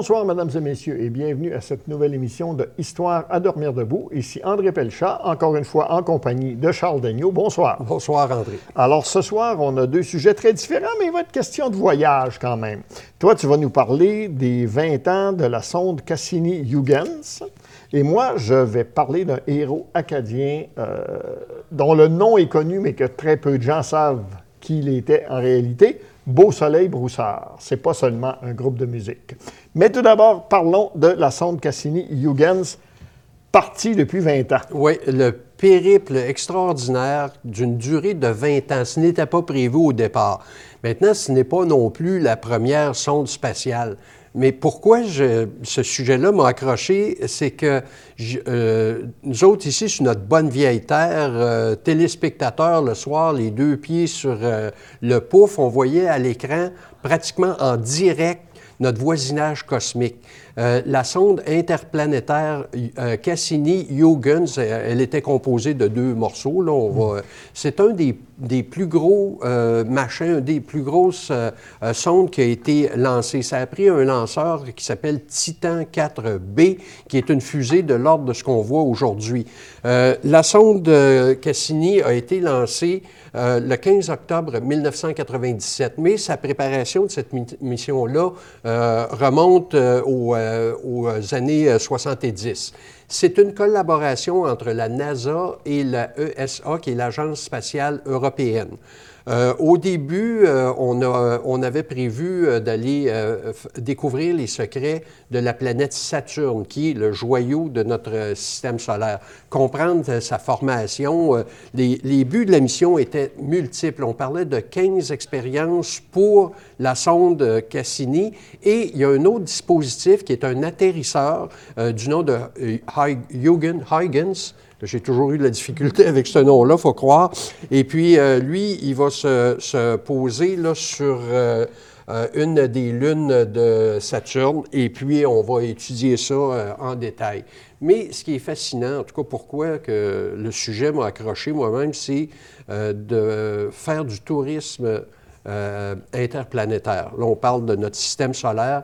Bonsoir, mesdames et messieurs, et bienvenue à cette nouvelle émission de Histoire à dormir debout. Ici André Pelchat, encore une fois en compagnie de Charles Daigneault. Bonsoir. Bonsoir, André. Alors, ce soir, on a deux sujets très différents, mais il va être question de voyage quand même. Toi, tu vas nous parler des 20 ans de la sonde Cassini-Huygens. Et moi, je vais parler d'un héros acadien euh, dont le nom est connu, mais que très peu de gens savent qui il était en réalité. Beau Soleil Broussard. C'est pas seulement un groupe de musique. Mais tout d'abord, parlons de la sonde Cassini-Huygens, partie depuis 20 ans. Oui, le périple extraordinaire d'une durée de 20 ans. Ce n'était pas prévu au départ. Maintenant, ce n'est pas non plus la première sonde spatiale. Mais pourquoi ce sujet-là m'a accroché, c'est que euh, nous autres ici, sur notre bonne vieille terre, euh, téléspectateurs le soir, les deux pieds sur euh, le pouf, on voyait à l'écran pratiquement en direct notre voisinage cosmique. Euh, la sonde interplanétaire euh, Cassini-Huygens, euh, elle était composée de deux morceaux. Là, on va, c'est un des, des, plus gros machins, des plus grosses sondes qui a été lancé. Ça a pris un lanceur qui s'appelle Titan 4B, qui est une fusée de l'ordre de ce qu'on voit aujourd'hui. la sonde Cassini a été lancée le 15 octobre 1997, mais sa préparation de cette mission-là remonte au euh, aux années 70. Euh, C'est une collaboration entre la NASA et la ESA, qui est l'Agence spatiale européenne. Euh, au début, euh, on, avait prévu euh, d'aller découvrir les secrets de la planète Saturne, qui est le joyau de notre système solaire. Comprendre sa formation. Les, buts de la mission étaient multiples. On parlait de 15 expériences pour la sonde Cassini. Et il y a un autre dispositif qui est un atterrisseur du nom de Huygens j'ai toujours eu de la difficulté avec ce nom-là, faut croire. Et puis, euh, lui, il va se, poser là, sur euh, euh, une des lunes de Saturne, et puis on va étudier ça en détail. Mais ce qui est fascinant, en tout cas pourquoi que le sujet m'a accroché moi-même, c'est de faire du tourisme interplanétaire. Là, on parle de notre système solaire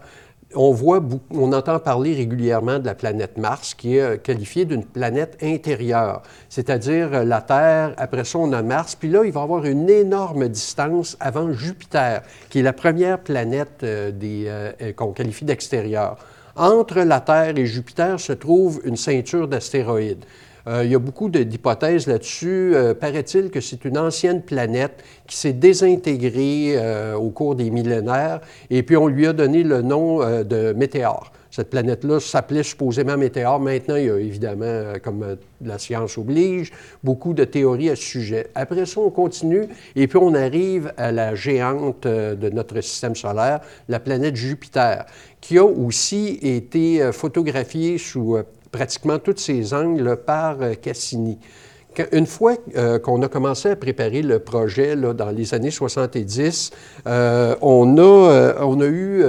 on voit, on entend parler régulièrement de la planète Mars, qui est euh, qualifiée d'une planète intérieure, c'est-à-dire euh, la Terre, après ça on a Mars, puis là il va y avoir une énorme distance avant Jupiter, qui est la première planète euh, qu'on qualifie d'extérieure. Entre la Terre et Jupiter se trouve une ceinture d'astéroïdes. Euh, il y a beaucoup d'hypothèses là-dessus. Euh, paraît-il que c'est une ancienne planète qui s'est désintégrée euh, au cours des millénaires et puis on lui a donné le nom de météore. Cette planète-là s'appelait supposément météore. Maintenant, il y a évidemment, comme la science oblige, beaucoup de théories à ce sujet. Après ça, on continue et puis on arrive à la géante de notre système solaire, la planète Jupiter, qui a aussi été photographiée sous pratiquement tous ces angles par euh, Cassini. Une fois euh, qu'on a commencé à préparer le projet dans les années 70, euh, on, a, on a eu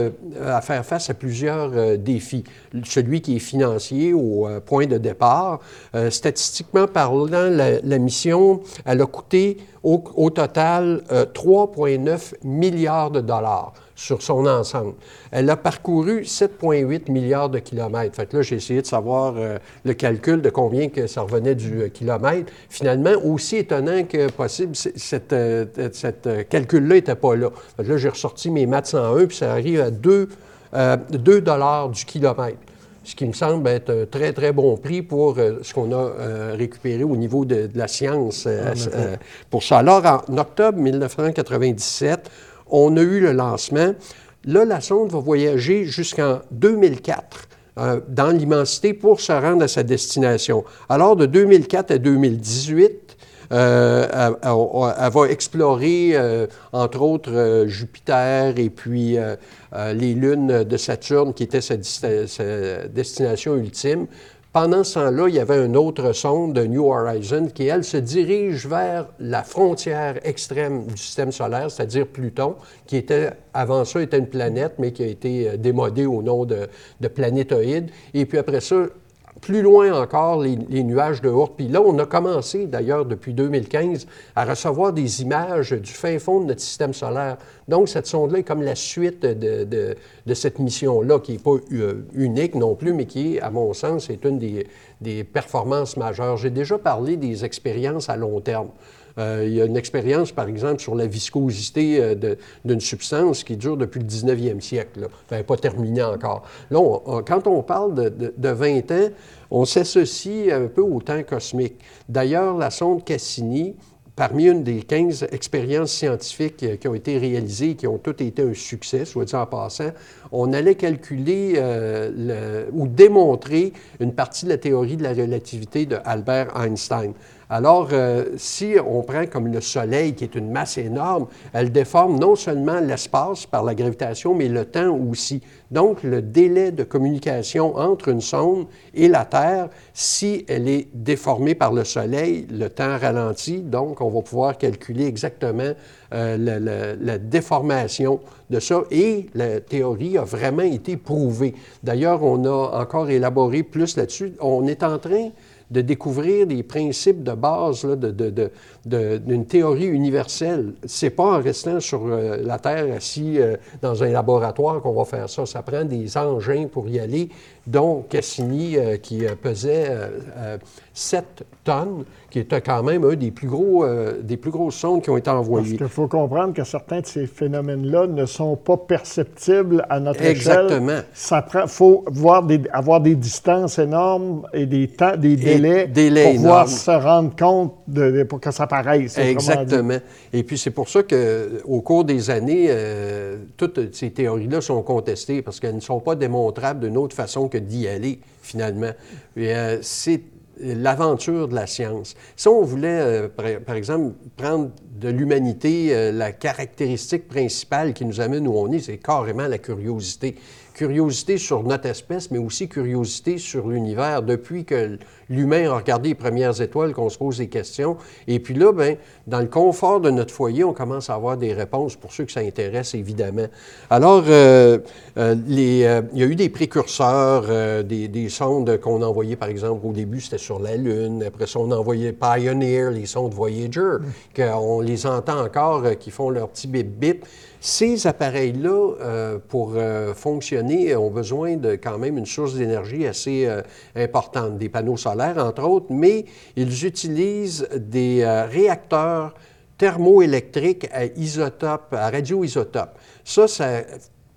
à faire face à plusieurs défis. Celui qui est financier au point de départ. statistiquement parlant, la, la, mission, elle a coûté au, au total 3,9 milliards de dollars sur son ensemble. Elle a parcouru 7,8 milliards de kilomètres. Fait que là, j'ai essayé de savoir euh, le calcul de combien que ça revenait du euh, kilomètre. Finalement, aussi étonnant que possible, cette, euh, calcul-là n'était pas là. Fait que là, j'ai ressorti mes maths 101, puis ça arrive à 2, 2 dollars du kilomètre ce qui me semble être un très, très bon prix pour ce qu'on a récupéré au niveau de, de la science pour ça. Alors, en octobre 1997, on a eu le lancement. Là, la sonde va voyager jusqu'en 2004 euh, dans l'immensité pour se rendre à sa destination. Alors, de 2004 à 2018, euh, elle, va explorer, euh, entre autres, Jupiter et puis les lunes de Saturne, qui était sa destination ultime. Pendant ce temps-là, il y avait une autre sonde de New Horizons qui, elle, se dirige vers la frontière extrême du système solaire, c'est-à-dire Pluton, qui était, avant ça, était une planète, mais qui a été euh, démodée au nom de, de planétoïde. Et puis après ça, plus loin encore les, nuages de Oort. Puis là, on a commencé d'ailleurs depuis 2015 à recevoir des images du fin fond de notre système solaire. Donc, cette sonde-là est comme la suite de, cette mission-là, qui n'est pas euh, unique non plus, mais qui, à mon sens, est une des, des performances majeures. J'ai déjà parlé des expériences à long terme. Euh, il y a une expérience, par exemple, sur la viscosité euh, d'une substance qui dure depuis le 19e siècle. Là. pas terminée encore. Là, quand on parle de, de 20 ans, on s'associe un peu au temps cosmique. D'ailleurs, la sonde Cassini, parmi une des 15 expériences scientifiques euh, qui ont été réalisées, qui ont toutes été un succès, soit dit en passant, on allait calculer ou démontrer une partie de la théorie de la relativité de Albert Einstein. Alors, euh, si on prend comme le Soleil, qui est une masse énorme, elle déforme non seulement l'espace par la gravitation, mais le temps aussi. Donc, le délai de communication entre une sonde et la Terre, si elle est déformée par le Soleil, le temps ralentit. Donc, on va pouvoir calculer exactement euh, la, déformation de ça. Et la théorie a vraiment été prouvée. D'ailleurs, on a encore élaboré plus là-dessus. On est en train de découvrir des principes de base d'une théorie universelle. C'est pas en restant sur euh, la Terre assis euh, dans un laboratoire qu'on va faire ça. Ça prend des engins pour y aller, dont Cassini, euh, qui pesait 7 tonnes, qui était quand même un des plus gros, euh, des plus grosses sondes qui ont été envoyées. Parce qu'il faut comprendre que certains de ces phénomènes-là ne sont pas perceptibles à notre Exactement. Exactement. Il faut voir des, avoir des distances énormes et des temps, des délais, pour pouvoir se rendre compte de, pour que ça apparaisse. Exactement. Et puis c'est pour ça qu'au cours des années, euh, toutes ces théories-là sont contestées parce qu'elles ne sont pas démontrables d'une autre façon que d'y aller finalement. Euh, c'est l'aventure de la science. Si on voulait, euh, par, exemple, prendre de l'humanité euh, la caractéristique principale qui nous amène où on est, c'est carrément la curiosité curiosité sur notre espèce, mais aussi curiosité sur l'univers. Depuis que l'humain a regardé les premières étoiles, qu'on se pose des questions. Et puis là, ben, dans le confort de notre foyer, on commence à avoir des réponses pour ceux que ça intéresse, évidemment. Alors, euh, euh, les, euh, il y a eu des précurseurs, des, des, sondes qu'on a envoyées, par exemple, au début, c'était sur la Lune. Après ça, on a envoyé Pioneer, les sondes Voyager, qu'on les entend encore, qui font leur petit bip-bip. Ces appareils-là, euh, pour euh, fonctionner, ont besoin de quand même une source d'énergie assez euh, importante, des panneaux solaires entre autres, mais ils utilisent des réacteurs thermoélectriques à isotopes, à radioisotopes. Ça, ça a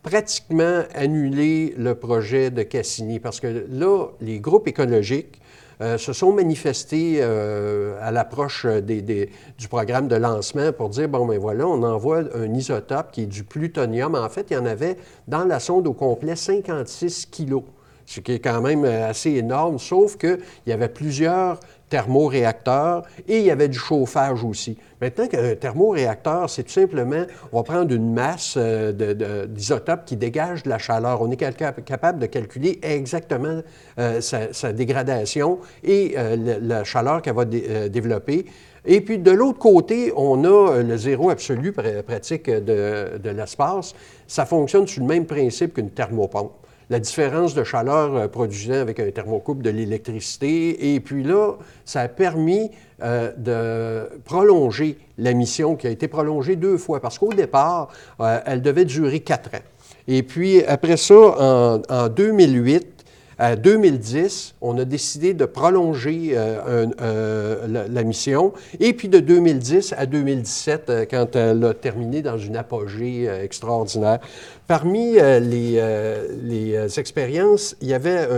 pratiquement annulé le projet de Cassini parce que là, les groupes écologiques euh, se sont manifestés euh, à l'approche du programme de lancement pour dire, bon, ben voilà, on envoie un isotope qui est du plutonium. En fait, il y en avait dans la sonde au complet 56 kilos ce qui est quand même euh, assez énorme, sauf qu'il y avait plusieurs thermoréacteurs et il y avait du chauffage aussi. Maintenant qu'un thermoréacteur, c'est tout simplement, on va prendre une masse euh, d'isotopes qui dégage de la chaleur. On est capable de calculer exactement euh, sa, dégradation et euh, la chaleur qu'elle va développer. Et puis de l'autre côté, on a le zéro absolu pratique de l'espace. Ça fonctionne sur le même principe qu'une thermopompe la différence de chaleur euh, produisant avec un thermocouple de l'électricité. Et puis là, ça a permis euh, de prolonger la mission qui a été prolongée deux fois parce qu'au départ, euh, elle devait durer quatre ans. Et puis après ça, en, en 2008, en 2010, on a décidé de prolonger euh, euh, la, mission. Et puis de 2010 à 2017, euh, quand elle a terminé dans une apogée extraordinaire. Parmi les, expériences, il y avait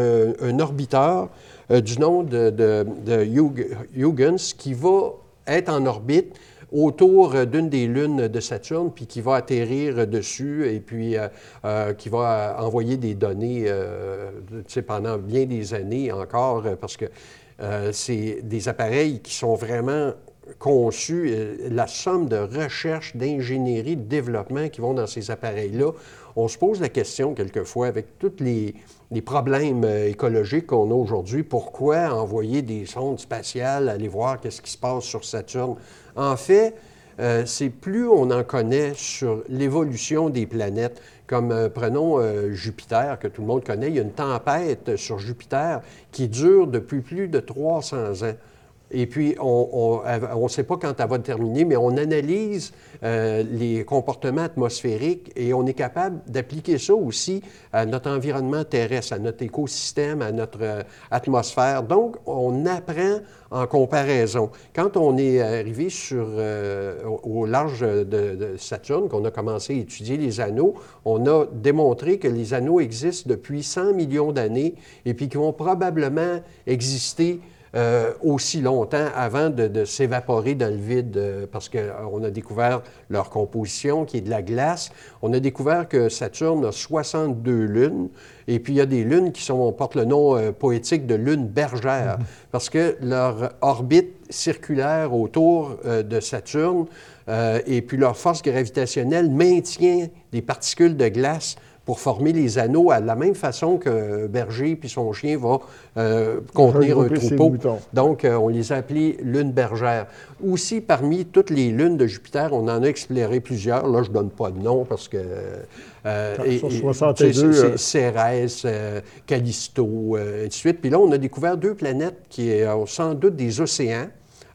un, orbiteur du nom de, de, de qui va être en orbite autour d'une des lunes de Saturne, puis qui va atterrir dessus et puis euh, euh, qui va envoyer des données euh, pendant bien des années encore, parce que c'est des appareils qui sont vraiment conçus, la somme de recherche, d'ingénierie, de développement qui vont dans ces appareils-là. On se pose la question quelquefois avec tous les, problèmes écologiques qu'on a aujourd'hui, pourquoi envoyer des sondes spatiales, aller voir qu'est-ce qui se passe sur Saturne? En fait, euh, c'est plus on en connaît sur l'évolution des planètes. Comme euh, prenons euh, Jupiter, que tout le monde connaît, il y a une tempête sur Jupiter qui dure depuis plus de 300 ans. Et puis, on ne sait pas quand elle va terminer, mais on analyse euh, les comportements atmosphériques et on est capable d'appliquer ça aussi à notre environnement terrestre, à notre écosystème, à notre euh, atmosphère. Donc, on apprend en comparaison. Quand on est arrivé sur, euh, au large de, de Saturne, qu'on a commencé à étudier les anneaux, on a démontré que les anneaux existent depuis 100 millions d'années et puis qu'ils vont probablement exister euh, aussi longtemps avant de, s'évaporer dans le vide, euh, parce qu'on euh, a découvert leur composition, qui est de la glace. On a découvert que Saturne a 62 lunes, et puis il y a des lunes qui sont, portent le nom poétique de lunes bergères, parce que leur orbite circulaire autour de Saturne et puis leur force gravitationnelle maintient des particules de glace pour former les anneaux à la même façon qu'un berger puis son chien va euh, contenir un troupeau. Donc, euh, on les a appelés lunes bergères. Aussi, parmi toutes les lunes de Jupiter, on en a exploré plusieurs. Là, je ne donne pas de nom parce que... Euh, et, 62, c'est Cérès, Callisto, et de suite. Puis là, on a découvert deux planètes qui ont sans doute des océans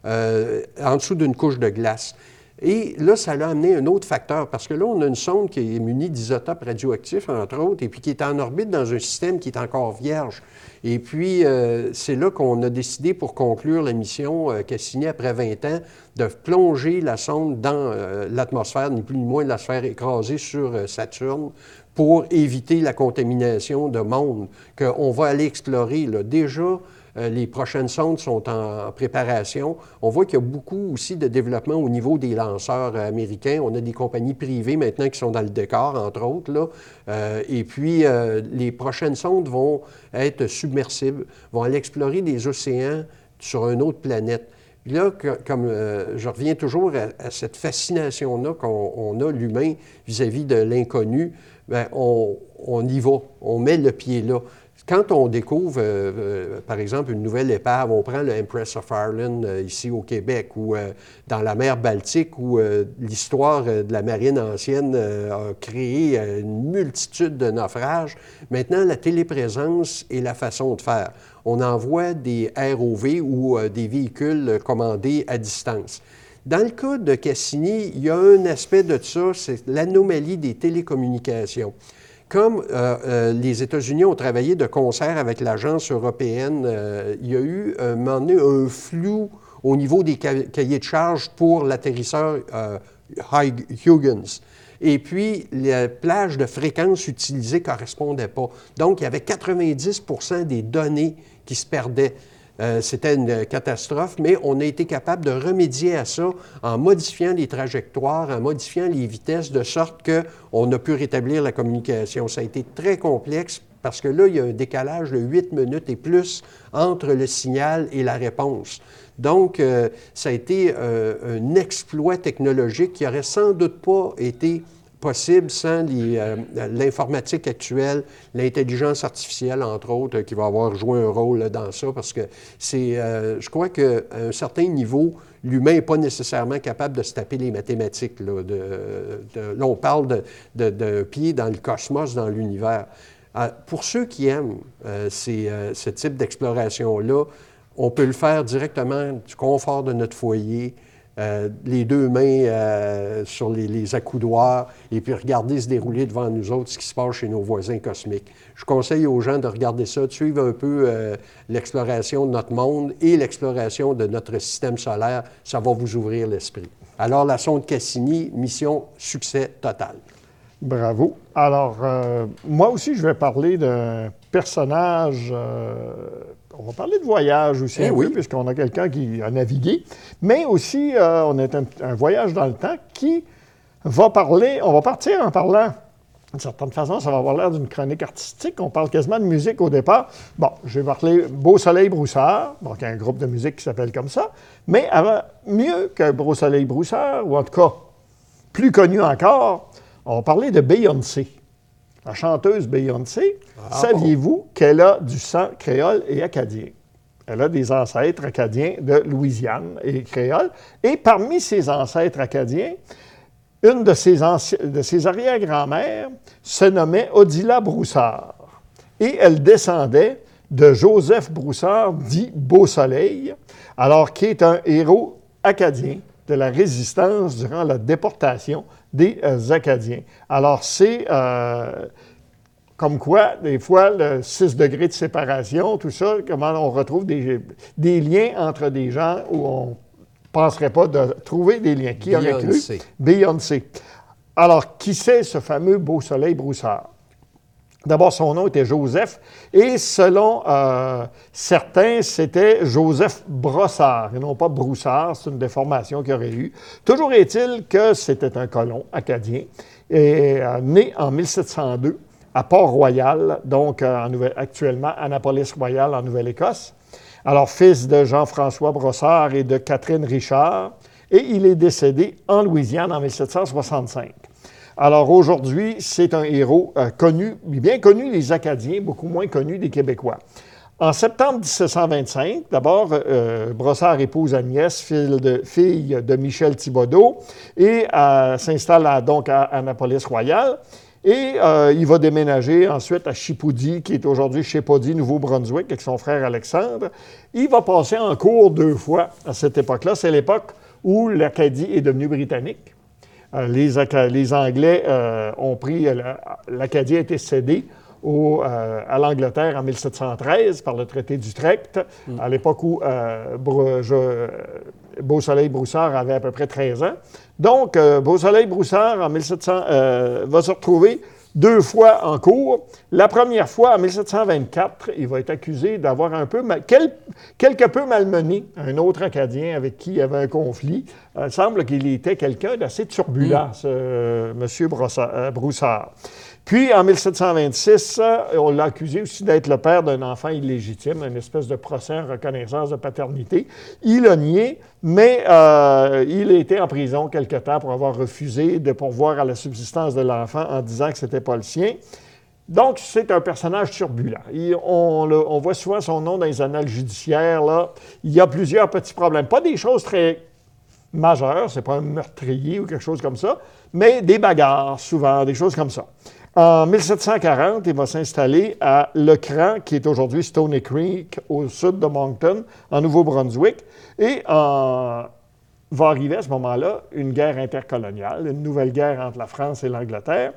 en dessous d'une couche de glace. Et là, ça l'a amené un autre facteur, parce que là, on a une sonde qui est munie d'isotopes radioactifs, entre autres, et puis qui est en orbite dans un système qui est encore vierge. Et puis, euh, c'est là qu'on a décidé, pour conclure la mission euh, Cassini après 20 ans, de plonger la sonde dans euh, l'atmosphère, ni plus ni moins de la sphère écrasée sur Saturne, pour éviter la contamination de monde qu'on va aller explorer. Déjà, euh, les prochaines sondes sont en préparation. On voit qu'il y a beaucoup aussi de développement au niveau des lanceurs américains. On a des compagnies privées maintenant qui sont dans le décor, entre autres. Euh, et puis, euh, les prochaines sondes vont être submersibles, vont aller explorer des océans sur une autre planète. là, comme je reviens toujours à, cette fascination-là qu'on a, l'humain, vis-à-vis de l'inconnu, bien, on, on y va, on met le pied là. Quand on découvre, euh, euh, par exemple, une nouvelle épave, on prend le Empress of Ireland euh, ici au Québec ou dans la mer Baltique où l'histoire de la marine ancienne a créé une multitude de naufrages. Maintenant, la téléprésence est la façon de faire. On envoie des ROV ou des véhicules commandés à distance. Dans le cas de Cassini, il y a un aspect de ça, c'est l'anomalie des télécommunications. Comme euh, euh, les États-Unis ont travaillé de concert avec l'agence européenne, euh, il y a eu un moment un flou au niveau des cahiers de charges pour l'atterrisseur Huygens. Et puis, la plage de fréquence utilisée ne correspondait pas. Donc, il y avait 90% des données qui se perdaient. Euh, c'était une catastrophe, mais on a été capable de remédier à ça en modifiant les trajectoires, en modifiant les vitesses, de sorte qu'on a pu rétablir la communication. Ça a été très complexe parce que là, il y a un décalage de 8 minutes et plus entre le signal et la réponse. Donc, euh, ça a été euh, un exploit technologique qui n'aurait sans doute pas été possible sans euh, l'informatique actuelle, l'intelligence artificielle, entre autres, qui va avoir joué un rôle dans ça, parce que c'est, euh, je crois qu'à un certain niveau, l'humain n'est pas nécessairement capable de se taper les mathématiques. Là, là on parle de, de, pied dans le cosmos, dans l'univers. Euh, pour ceux qui aiment ce type d'exploration-là, on peut le faire directement du confort de notre foyer, euh, les deux mains euh, sur les, accoudoirs et puis regarder se dérouler devant nous autres ce qui se passe chez nos voisins cosmiques. Je conseille aux gens de regarder ça, de suivre un peu euh, l'exploration de notre monde et l'exploration de notre système solaire. Ça va vous ouvrir l'esprit. Alors, la sonde Cassini, mission succès total. Bravo. Alors, moi aussi, je vais parler d'un personnage on va parler de voyage aussi, eh oui. puisqu'on a quelqu'un qui a navigué, mais aussi euh, on est un, voyage dans le temps qui va parler, on va partir en parlant. D'une certaine façon, ça va avoir l'air d'une chronique artistique. On parle quasiment de musique au départ. Bon, je vais parler Beau Soleil Broussard, donc un groupe de musique qui s'appelle comme ça, mais avant, mieux que Beau Soleil Broussard, ou en tout cas plus connu encore, on va parler de Beyoncé la chanteuse Beyoncé, ah, saviez-vous qu'elle a du sang créole et acadien? Elle a des ancêtres acadiens de Louisiane et créole. Et parmi ses ancêtres acadiens, une de ses, de ses arrière-grand-mères se nommait Odila Broussard. Et elle descendait de Joseph Broussard, dit Beau Soleil, alors qui est un héros acadien de la résistance durant la déportation des euh, Acadiens. Alors, c'est euh, comme quoi, des fois, le 6 degrés de séparation, tout ça, comment on retrouve des, des liens entre des gens où on ne penserait pas de trouver des liens. Qui aurait cru? Beyoncé. Alors, qui c'est ce fameux Beau Soleil Broussard? D'abord, son nom était Joseph, et selon euh, certains, c'était Joseph Brossard, et non pas Broussard, c'est une déformation qu'il aurait eu. Toujours est-il que c'était un colon acadien, euh, né en 1702 à Port-Royal, donc euh, en actuellement Annapolis-Royal en Nouvelle-Écosse. Alors, fils de Jean-François Brossard et de Catherine Richard, et il est décédé en Louisiane en 1765. Alors aujourd'hui, c'est un héros euh, connu, bien connu des Acadiens, beaucoup moins connu des Québécois. En septembre 1725, d'abord, euh, Brossard épouse Agnès, fille de, fille de Michel Thibodeau, et euh, s'installe donc à Annapolis-Royal. Et il va déménager ensuite à Chipoudi, qui est aujourd'hui Chipody, Nouveau-Brunswick, avec son frère Alexandre. Il va passer en cours deux fois à cette époque-là. C'est l'époque où l'Acadie est devenue britannique. Euh, les, Anglais euh, ont pris, euh, l'Acadie a été cédée à l'Angleterre en 1713 par le traité d'Utrecht, mm. à l'époque où Beau-Soleil-Broussard avait à peu près 13 ans. Donc, Beau-Soleil-Broussard, en 1700, va se retrouver deux fois en cours. La première fois, en 1724, il va être accusé d'avoir un peu, quelque peu malmené un autre Acadien avec qui il avait un conflit. Euh, il semble qu'il était quelqu'un d'assez turbulent, mm. ce euh, M. Broussard. Puis, en 1726, euh, on l'a accusé aussi d'être le père d'un enfant illégitime, une espèce de procès en reconnaissance de paternité. Il a nié, mais euh, il a été en prison quelque temps pour avoir refusé de pourvoir à la subsistance de l'enfant en disant que ce n'était pas le sien. Donc, c'est un personnage turbulent. on, voit souvent son nom dans les annales judiciaires. Il y a plusieurs petits problèmes. Pas des choses très majeures, c'est pas un meurtrier ou quelque chose comme ça, mais des bagarres, souvent, des choses comme ça. En 1740, il va s'installer à Lecran, qui est aujourd'hui Stony Creek, au sud de Moncton, en Nouveau-Brunswick. Et va arriver à ce moment-là une guerre intercoloniale, une nouvelle guerre entre la France et l'Angleterre.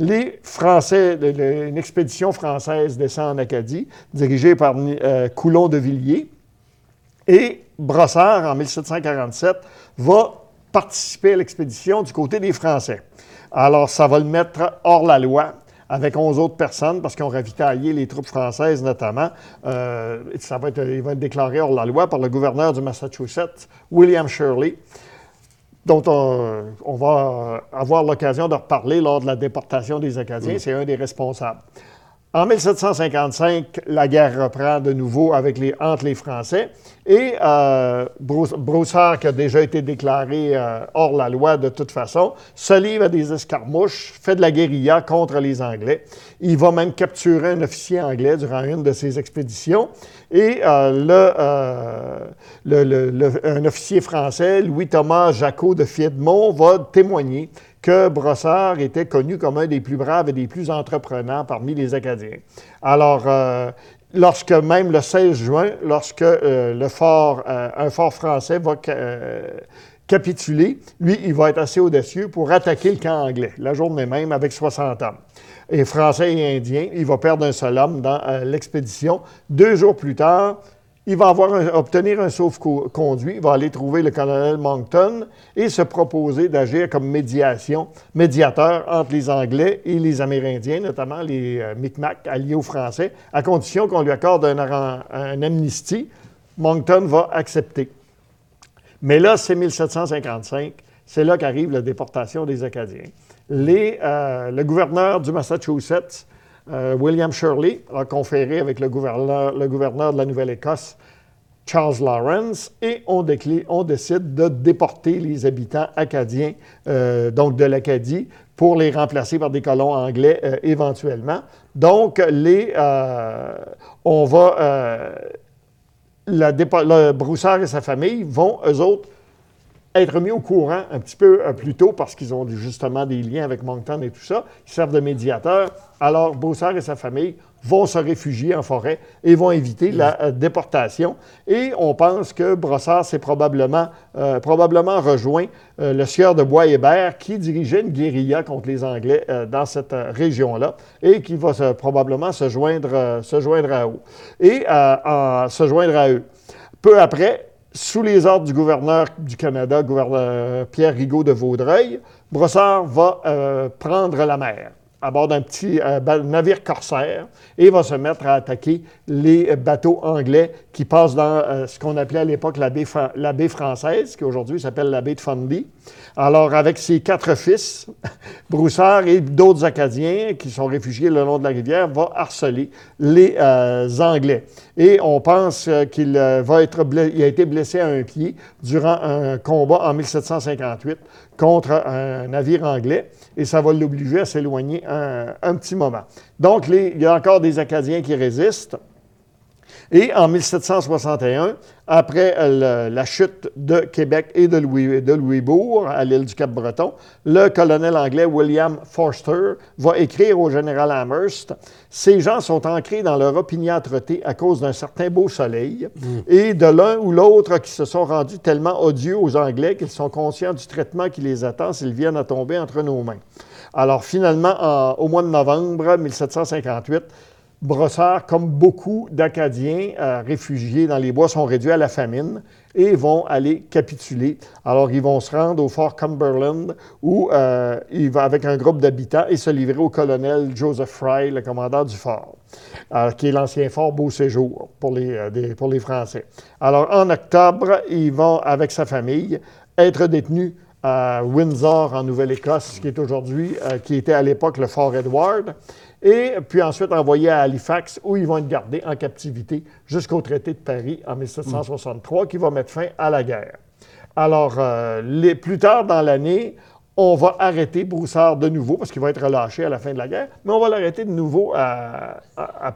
Les Français, une expédition française descend en Acadie, dirigée par euh, Coulon de Villiers. Et Brossard, en 1747, va participer à l'expédition du côté des Français. Alors, ça va le mettre hors la loi avec 11 autres personnes, parce qu'ils ont ravitaillé les troupes françaises notamment. Euh, ça va être, il va être déclaré hors la loi par le gouverneur du Massachusetts, William Shirley, dont on, va avoir l'occasion de reparler lors de la déportation des Acadiens. C'est un des responsables. En 1755, la guerre reprend de nouveau avec les, entre les Français et euh, Broussard, qui a déjà été déclaré euh, hors la loi de toute façon, se livre à des escarmouches, fait de la guérilla contre les Anglais. Il va même capturer un officier anglais durant une de ses expéditions et euh, le, un officier français, Louis-Thomas Jacot de Fiedmont, va témoigner que Brossard était connu comme un des plus braves et des plus entreprenants parmi les Acadiens. Alors, euh, lorsque même le 16 juin, lorsque euh, le fort, euh, un fort français va capituler, lui, il va être assez audacieux pour attaquer le camp anglais, la journée même, avec 60 hommes. Et français et indiens, il va perdre un seul homme dans l'expédition. Deux jours plus tard, il va avoir obtenir un sauf-conduit, il va aller trouver le colonel Moncton et se proposer d'agir comme médiation, médiateur entre les Anglais et les Amérindiens, notamment les euh, Micmacs alliés aux Français, à condition qu'on lui accorde un, amnistie. Moncton va accepter. Mais là, c'est 1755, c'est là qu'arrive la déportation des Acadiens. Euh, le gouverneur du Massachusetts euh, William Shirley a conféré avec le gouverneur, de la Nouvelle-Écosse, Charles Lawrence, et on, décide de déporter les habitants acadiens, euh, donc de l'Acadie, pour les remplacer par des colons anglais euh, éventuellement. Donc, les, on va le Broussard et sa famille vont, eux autres, être mis au courant un petit peu euh, plus tôt parce qu'ils ont justement des liens avec Moncton et tout ça. Ils servent de médiateurs. Alors, Broussard et sa famille vont se réfugier en forêt et vont éviter la euh, déportation. Et on pense que Brossard s'est probablement, euh, probablement rejoint le sieur de Bois-Hébert qui dirigeait une guérilla contre les Anglais dans cette région-là et qui va probablement se joindre, se joindre à eux. Et se joindre à eux. Peu après, sous les ordres du gouverneur du Canada, gouverneur Pierre Rigaud de Vaudreuil, Brossard va euh, prendre la mer à bord d'un petit euh, navire corsaire et va se mettre à attaquer les bateaux anglais qui passent dans euh, ce qu'on appelait à l'époque la baie, française, qui aujourd'hui s'appelle la baie de Fundy. Alors, avec ses quatre fils, Broussard et d'autres Acadiens qui sont réfugiés le long de la rivière, va harceler les euh, Anglais. Et on pense qu'il va être il a été blessé à un pied durant un combat en 1758 contre un navire anglais et ça va l'obliger à s'éloigner un, petit moment. Donc, il y a encore des Acadiens qui résistent. Et en 1761, après la chute de Québec et de, Louis, de Louisbourg, à l'île du Cap-Breton, le colonel anglais William Forster va écrire au général Amherst Ces gens sont ancrés dans leur opiniâtreté à cause d'un certain beau soleil mm. et de l'un ou l'autre qui se sont rendus tellement odieux aux Anglais qu'ils sont conscients du traitement qui les attend s'ils viennent à tomber entre nos mains. Alors finalement, au mois de novembre 1758, Brossard, comme beaucoup d'Acadiens euh, réfugiés dans les bois, sont réduits à la famine et vont aller capituler. Alors, ils vont se rendre au fort Cumberland où euh, il va avec un groupe d'habitants et se livrer au colonel Joseph Fry, le commandant du fort, euh, qui est l'ancien fort Beau Séjour pour les, Français. Alors, en octobre, ils vont, avec sa famille, être détenus à Windsor, en Nouvelle-Écosse, qui est aujourd'hui, qui était à l'époque le fort Edward et puis ensuite envoyés à Halifax, où ils vont être gardés en captivité jusqu'au traité de Paris en 1763, qui va mettre fin à la guerre. Alors, euh, plus tard dans l'année, on va arrêter Broussard de nouveau, parce qu'il va être relâché à la fin de la guerre, mais on va l'arrêter de nouveau à, à,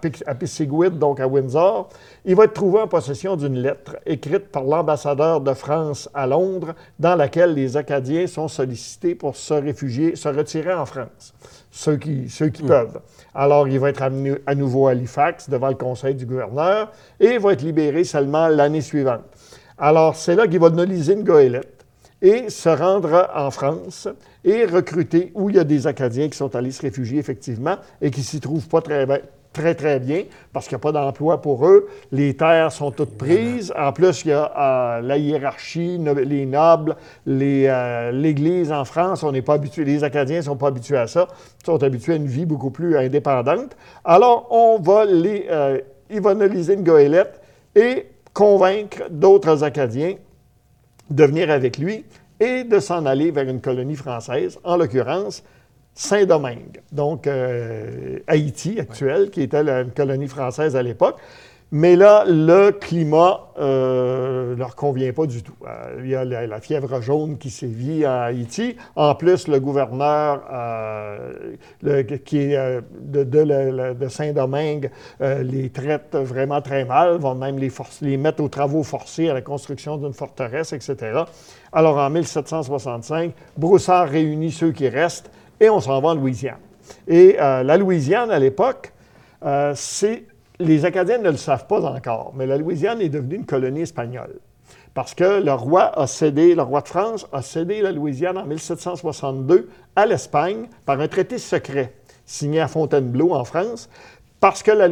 donc à Windsor. Il va être trouvé en possession d'une lettre écrite par l'ambassadeur de France à Londres, dans laquelle les Acadiens sont sollicités pour se réfugier, se retirer en France, ceux qui, ceux qui hmm. peuvent. Alors, il va être amené à nouveau à Halifax devant le conseil du gouverneur et va être libéré seulement l'année suivante. Alors, c'est là qu'il va noliser une goélette et se rendre en France et recruter où il y a des Acadiens qui sont allés se réfugier effectivement et qui s'y trouvent pas très bien, très, très bien parce qu'il n'y a pas d'emploi pour eux. Les terres sont toutes prises. En plus, il y a euh, la hiérarchie, les nobles, euh, l'Église en France. On n'est pas habitué, les Acadiens ne sont pas habitués à ça. Ils sont habitués à une vie beaucoup plus indépendante. Alors, on va les euh, une goélette et convaincre d'autres Acadiens de venir avec lui et de s'en aller vers une colonie française, en l'occurrence Saint-Domingue, donc euh, Haïti actuelle, qui était une colonie française à l'époque. Mais là, le climat ne euh, leur convient pas du tout. Euh, il y a la, fièvre jaune qui sévit à Haïti. En plus, le gouverneur qui est de, Saint-Domingue les traite vraiment très mal, vont même les, les mettre aux travaux forcés à la construction d'une forteresse, etc. Alors, en 1765, Broussard réunit ceux qui restent et on s'en va en Louisiane. Et euh, la Louisiane, à l'époque, euh, c'est. Les Acadiens ne le savent pas encore, mais la Louisiane est devenue une colonie espagnole. Parce que le roi a cédé, le roi de France a cédé la Louisiane en 1762 à l'Espagne par un traité secret signé à Fontainebleau en France, parce que la,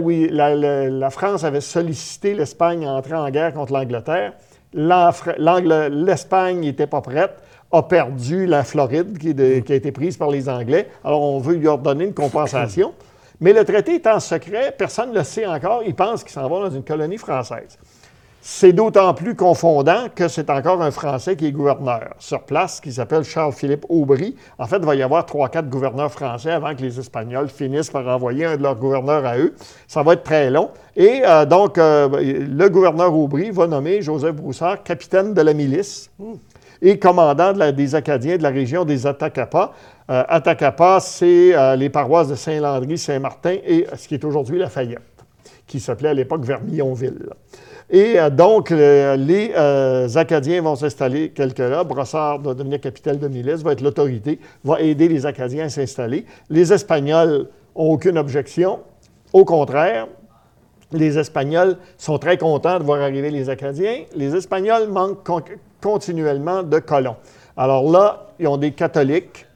la France avait sollicité l'Espagne à entrer en guerre contre l'Angleterre. L'Espagne n'était pas prête a perdu la Floride qui, a été prise par les Anglais. Alors, on veut lui ordonner une compensation. Mais le traité est en secret, personne ne le sait encore. Il pense qu'il s'en va dans une colonie française. C'est d'autant plus confondant que c'est encore un Français qui est gouverneur sur place, qui s'appelle Charles-Philippe Aubry. En fait, il va y avoir trois, quatre gouverneurs français avant que les Espagnols finissent par envoyer un de leurs gouverneurs à eux. Ça va être très long. Et euh, donc, euh, le gouverneur Aubry va nommer Joseph Broussard capitaine de la milice et commandant des Acadiens de la région des Atacapa. Euh, Atacapa, c'est euh, les paroisses de Saint-Landry, Saint-Martin et ce qui est aujourd'hui Lafayette, qui s'appelait à l'époque Vermillonville. Et euh, donc, euh, les euh, Acadiens vont s'installer quelque là. Brossard va devenir capitaine de milice, va être l'autorité, va aider les Acadiens à s'installer. Les Espagnols n'ont aucune objection. Au contraire, les Espagnols sont très contents de voir arriver les Acadiens. Les Espagnols manquent continuellement de colons. Alors là, ils ont des catholiques.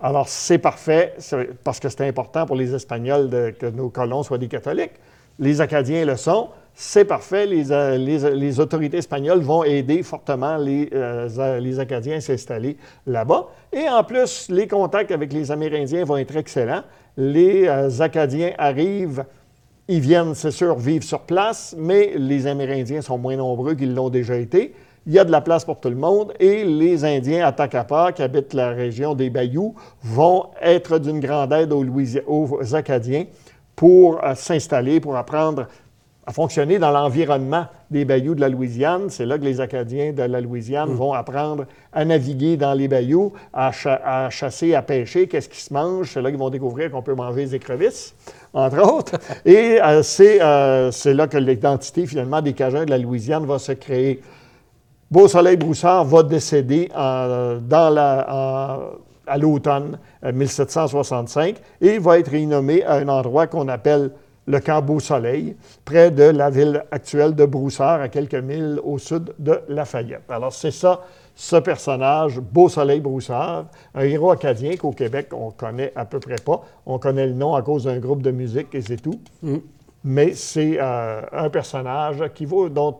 Alors c'est parfait, parce que c'est important pour les Espagnols que nos colons soient des catholiques. Les Acadiens le sont. C'est parfait. Les, euh, autorités espagnoles vont aider fortement les, euh, les Acadiens à s'installer là-bas. Et en plus, les contacts avec les Amérindiens vont être excellents. Les euh, Acadiens arrivent ils viennent, c'est sûr, vivre sur place, mais les Amérindiens sont moins nombreux qu'ils l'ont déjà été. Il y a de la place pour tout le monde et les Indiens à Takapa, qui habitent la région des Bayous, vont être d'une grande aide aux, Acadiens pour euh, s'installer, pour apprendre à fonctionner dans l'environnement des bayous de la Louisiane. C'est là que les Acadiens de la Louisiane vont apprendre à naviguer dans les bayous, à, cha- à chasser, à pêcher, qu'est-ce qui se mange. C'est là qu'ils vont découvrir qu'on peut manger des écrevisses, entre autres. Et euh, c'est euh, c'est là que l'identité, finalement, des Cajuns de la Louisiane va se créer. Beau-Soleil Broussard va décéder en- dans la, en- à l'automne euh, 1765 et va être renommé à un endroit qu'on appelle le camp Beau-Soleil, près de la ville actuelle de Broussard, à quelques milles au sud de Lafayette. Alors, c'est ça, ce personnage, Beau-Soleil Broussard, un héros acadien qu'au Québec, on connaît à peu près pas. On connaît le nom à cause d'un groupe de musique et c'est tout. Mais c'est euh, un personnage qui vaut, dont,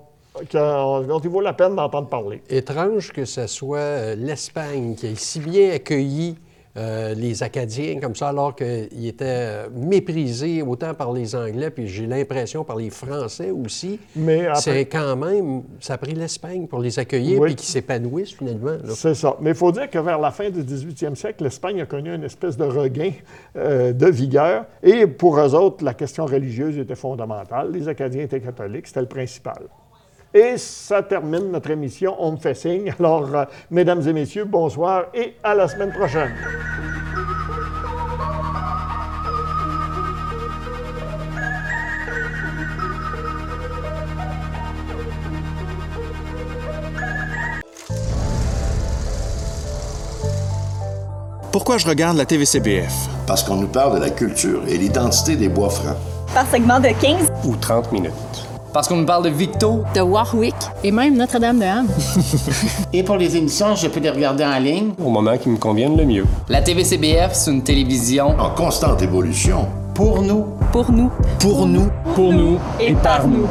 dont il vaut la peine d'entendre parler. Étrange que ce soit euh, l'Espagne qui ait si bien accueilli euh, les Acadiens comme ça, alors qu'ils étaient euh, méprisés autant par les Anglais, puis j'ai l'impression par les Français aussi. Mais après- C'est quand même, ça a pris l'Espagne pour les accueillir, Oui. puis qu'ils s'épanouissent finalement. C'est ça. Mais il faut dire que vers la fin du 18e siècle, l'Espagne a connu une espèce de regain euh, de vigueur. Et pour eux autres, la question religieuse était fondamentale. Les Acadiens étaient catholiques, c'était le principal. Et ça termine notre émission. On me fait signe. Alors, euh, mesdames et messieurs, bonsoir et à la semaine prochaine. Pourquoi je regarde la TVCBF? Parce qu'on nous parle de la culture et l'identité des bois francs. par segment de 15 ou 30 minutes. Parce qu'on nous parle de Victo. de Warwick et même Notre-Dame-de-Ham. Et pour les émissions, je peux les regarder en ligne. Au moment qui me convienne le mieux. La TVCBF, c'est une télévision En constante évolution. Pour nous. Pour nous. Pour nous. Pour nous et par nous.